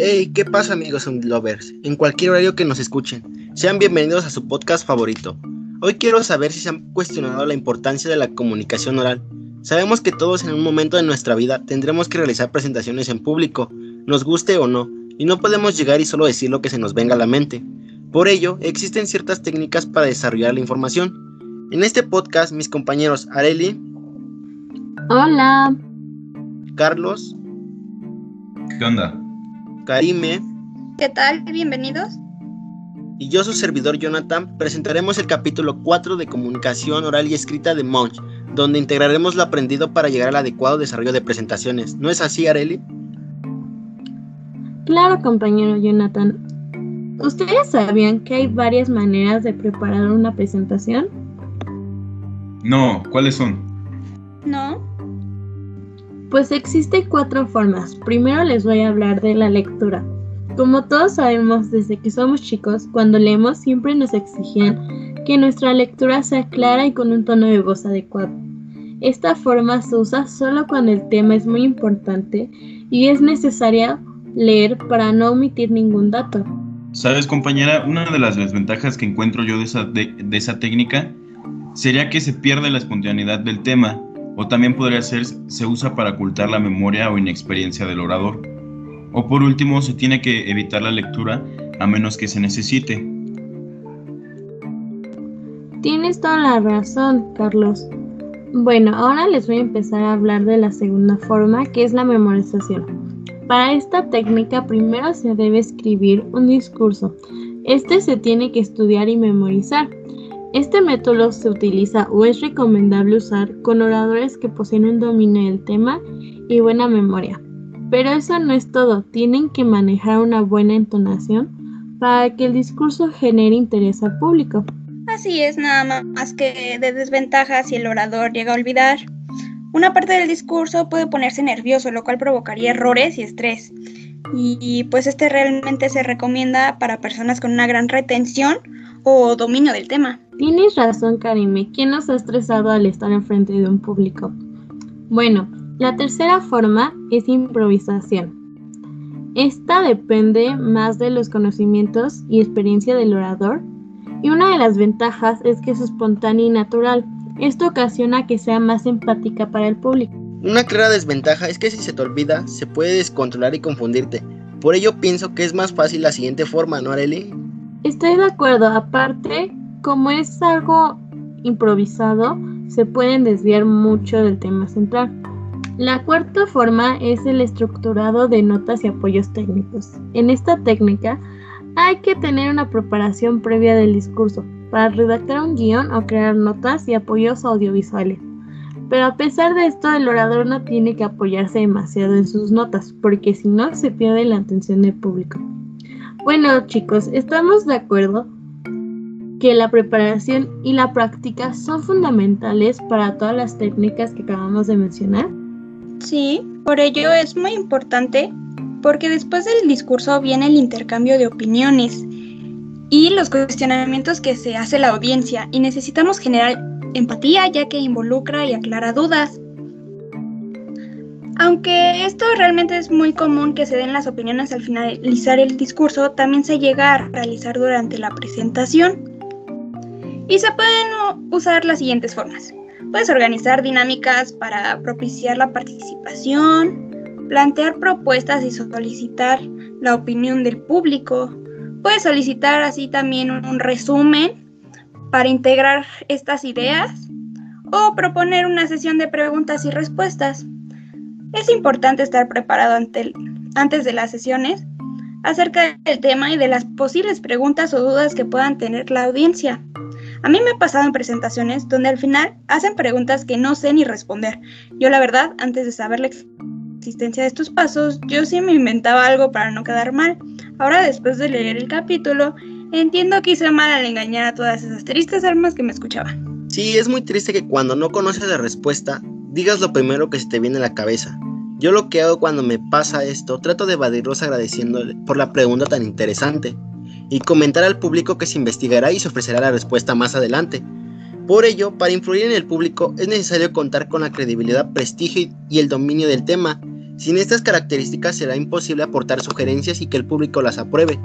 Hey, ¿qué pasa amigos lovers? En cualquier horario que nos escuchen, sean bienvenidos a su podcast favorito. Hoy quiero saber si se han cuestionado la importancia de la comunicación oral. Sabemos que todos en un momento de nuestra vida tendremos que realizar presentaciones en público, nos guste o no, y no podemos llegar y solo decir lo que se nos venga a la mente. Por ello, existen ciertas técnicas para desarrollar la información. En este podcast, mis compañeros Areli. Hola. Carlos. ¿Qué onda? Karime. ¿Qué tal? Bienvenidos. Y yo, su servidor Jonathan, presentaremos el capítulo 4 de Comunicación Oral y Escrita de Munch, donde integraremos lo aprendido para llegar al adecuado desarrollo de presentaciones. ¿No es así, Areli? Claro, compañero Jonathan. ¿Ustedes sabían que hay varias maneras de preparar una presentación? No, ¿cuáles son? No. Pues existen cuatro formas. Primero les voy a hablar de la lectura. Como todos sabemos desde que somos chicos, cuando leemos siempre nos exigían que nuestra lectura sea clara y con un tono de voz adecuado. Esta forma se usa solo cuando el tema es muy importante y es necesario leer para no omitir ningún dato. Sabes compañera, una de las desventajas que encuentro yo de esa, de esa técnica sería que se pierde la espontaneidad del tema o también podría ser se usa para ocultar la memoria o inexperiencia del orador. O por último, se tiene que evitar la lectura a menos que se necesite. Tienes toda la razón, Carlos. Bueno, ahora les voy a empezar a hablar de la segunda forma, que es la memorización. Para esta técnica primero se debe escribir un discurso. Este se tiene que estudiar y memorizar. Este método se utiliza o es recomendable usar con oradores que poseen un dominio del tema y buena memoria. Pero eso no es todo, tienen que manejar una buena entonación para que el discurso genere interés al público. Así es, nada más que de desventaja si el orador llega a olvidar. Una parte del discurso puede ponerse nervioso, lo cual provocaría errores y estrés. Y pues este realmente se recomienda para personas con una gran retención o dominio del tema. Tienes razón, Karime. ¿Quién nos ha estresado al estar enfrente de un público? Bueno, la tercera forma es improvisación. Esta depende más de los conocimientos y experiencia del orador y una de las ventajas es que es espontánea y natural. Esto ocasiona que sea más empática para el público. Una clara desventaja es que si se te olvida, se puede descontrolar y confundirte. Por ello pienso que es más fácil la siguiente forma, ¿no, Arely? Estoy de acuerdo, aparte, como es algo improvisado, se pueden desviar mucho del tema central. La cuarta forma es el estructurado de notas y apoyos técnicos. En esta técnica hay que tener una preparación previa del discurso para redactar un guion o crear notas y apoyos audiovisuales. Pero a pesar de esto, el orador no tiene que apoyarse demasiado en sus notas, porque si no se pierde la atención del público. Bueno chicos, estamos de acuerdo que la preparación y la práctica son fundamentales para todas las técnicas que acabamos de mencionar. Sí, por ello es muy importante porque después del discurso viene el intercambio de opiniones y los cuestionamientos que se hace la audiencia y necesitamos generar empatía ya que involucra y aclara dudas. Aunque esto realmente es muy común que se den las opiniones al finalizar el discurso, también se llega a realizar durante la presentación. Y se pueden usar las siguientes formas. Puedes organizar dinámicas para propiciar la participación, plantear propuestas y solicitar la opinión del público. Puedes solicitar así también un resumen para integrar estas ideas o proponer una sesión de preguntas y respuestas. Es importante estar preparado antes de las sesiones acerca del tema y de las posibles preguntas o dudas que puedan tener la audiencia. A mí me ha pasado en presentaciones donde al final hacen preguntas que no sé ni responder. Yo la verdad, antes de saber la existencia de estos pasos, yo sí me inventaba algo para no quedar mal. Ahora después de leer el capítulo, entiendo que hice mal al engañar a todas esas tristes almas que me escuchaban. Sí, es muy triste que cuando no conoces la respuesta, digas lo primero que se te viene a la cabeza. Yo lo que hago cuando me pasa esto, trato de evadirlos agradeciéndole por la pregunta tan interesante y comentar al público que se investigará y se ofrecerá la respuesta más adelante. Por ello, para influir en el público es necesario contar con la credibilidad, prestigio y el dominio del tema. Sin estas características será imposible aportar sugerencias y que el público las apruebe.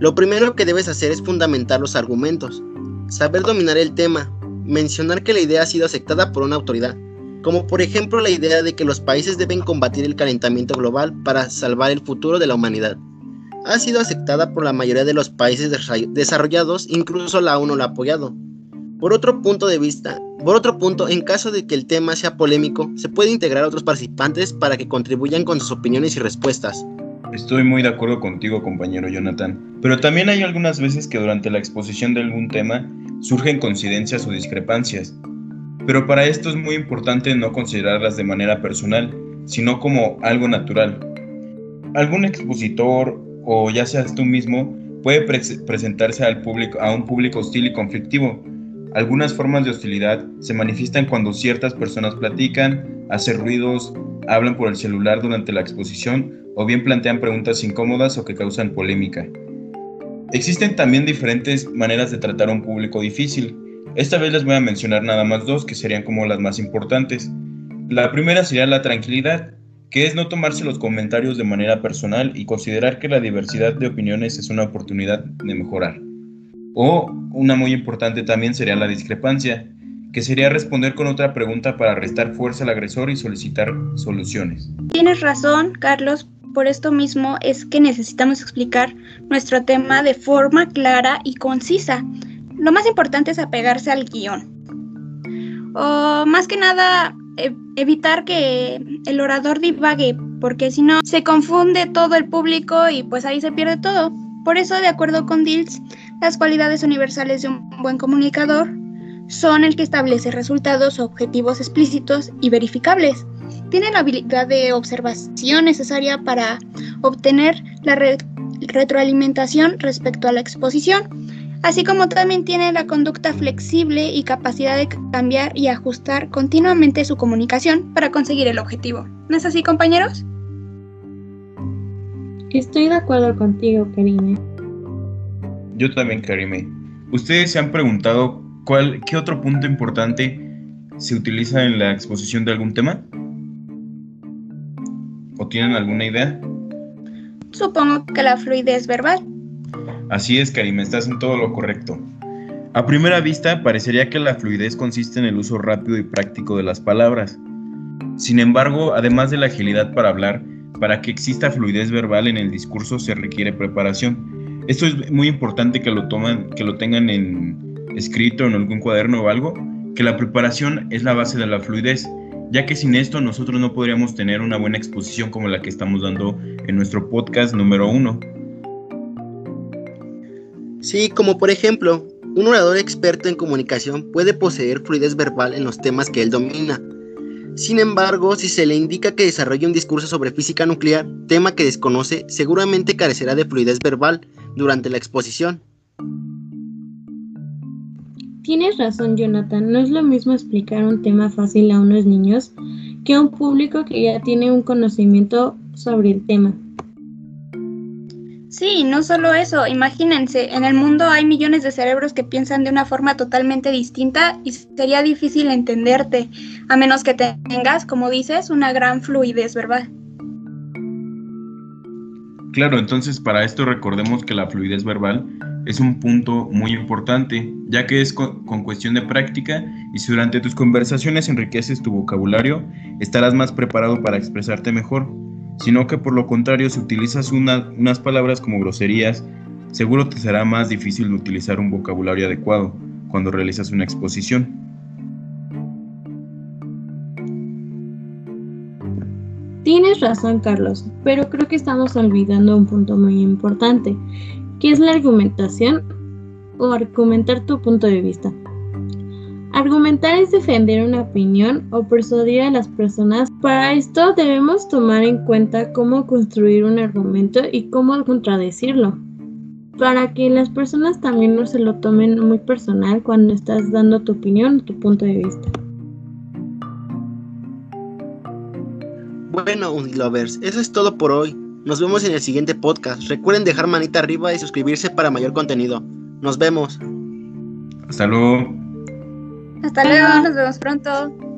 Lo primero que debes hacer es fundamentar los argumentos, saber dominar el tema, mencionar que la idea ha sido aceptada por una autoridad, como por ejemplo la idea de que los países deben combatir el calentamiento global para salvar el futuro de la humanidad. Ha sido aceptada por la mayoría de los países desarrollados, incluso la ONU la ha apoyado. Por otro punto de vista, por otro punto, en caso de que el tema sea polémico, se puede integrar a otros participantes para que contribuyan con sus opiniones y respuestas. Estoy muy de acuerdo contigo, compañero Jonathan. Pero también hay algunas veces que durante la exposición de algún tema surgen coincidencias o discrepancias. Pero para esto es muy importante no considerarlas de manera personal, sino como algo natural. Algún expositor o ya seas tú mismo puede presentarse al público, a un público hostil y conflictivo, algunas formas de hostilidad se manifiestan cuando ciertas personas platican, hacen ruidos, hablan por el celular durante la exposición o bien plantean preguntas incómodas o que causan polémica. Existen también diferentes maneras de tratar a un público difícil. Esta vez les voy a mencionar nada más dos que serían como las más importantes. La primera sería la tranquilidad, que es no tomarse los comentarios de manera personal y considerar que la diversidad de opiniones es una oportunidad de mejorar. O una muy importante también sería la discrepancia, que sería responder con otra pregunta para restar fuerza al agresor y solicitar soluciones. Tienes razón, Carlos. Por esto mismo es que necesitamos explicar nuestro tema de forma clara y concisa. Lo más importante es apegarse al guion. O más que nada, evitar que el orador divague, porque si no, se confunde todo el público y pues ahí se pierde todo. Por eso, de acuerdo con Dills, las cualidades universales de un buen comunicador son el que establece resultados o objetivos explícitos y verificables. Tiene la habilidad de observación necesaria para obtener la retroalimentación respecto a la exposición, así como también tiene la conducta flexible y capacidad de cambiar y ajustar continuamente su comunicación para conseguir el objetivo. ¿No es así, compañeros? Estoy de acuerdo contigo, Karime. Yo también, Karime. ¿Ustedes se han preguntado cuál, qué otro punto importante se utiliza en la exposición de algún tema? ¿O tienen alguna idea? Supongo que la fluidez verbal. Así es, Karime, estás en todo lo correcto. A primera vista, parecería que la fluidez consiste en el uso rápido y práctico de las palabras. Sin embargo, además de la agilidad para hablar, para que exista fluidez verbal en el discurso se requiere preparación. Esto es muy importante que lo, toman, que lo tengan en escrito en algún cuaderno o algo, que la preparación es la base de la fluidez, ya que sin esto nosotros no podríamos tener una buena exposición como la que estamos dando en nuestro podcast número uno. Sí, como por ejemplo, un orador experto en comunicación puede poseer fluidez verbal en los temas que él domina. Sin embargo, si se le indica que desarrolle un discurso sobre física nuclear, tema que desconoce, seguramente carecerá de fluidez verbal durante la exposición. Tienes razón, Jonathan. No es lo mismo explicar un tema fácil a unos niños que a un público que ya tiene un conocimiento sobre el tema. Sí, no solo eso, imagínense, en el mundo hay millones de cerebros que piensan de una forma totalmente distinta y sería difícil entenderte, a menos que tengas, como dices, una gran fluidez verbal. Claro, entonces para esto recordemos que la fluidez verbal es un punto muy importante, ya que es con, cuestión de práctica y si durante tus conversaciones enriqueces tu vocabulario, estarás más preparado para expresarte mejor, sino que por lo contrario si utilizas unas palabras como groserías, seguro te será más difícil utilizar un vocabulario adecuado cuando realizas una exposición. Tienes razón, Carlos, pero creo que estamos olvidando un punto muy importante, que es la argumentación o argumentar tu punto de vista. Argumentar es defender una opinión o persuadir a las personas. Para esto debemos tomar en cuenta cómo construir un argumento y cómo contradecirlo, para que las personas también no se lo tomen muy personal cuando estás dando tu opinión o tu punto de vista. Bueno, Unilovers, eso es todo por hoy. Nos vemos en el siguiente podcast. Recuerden dejar manita arriba y suscribirse para mayor contenido. Nos vemos. Hasta luego. Hasta luego, nos vemos pronto.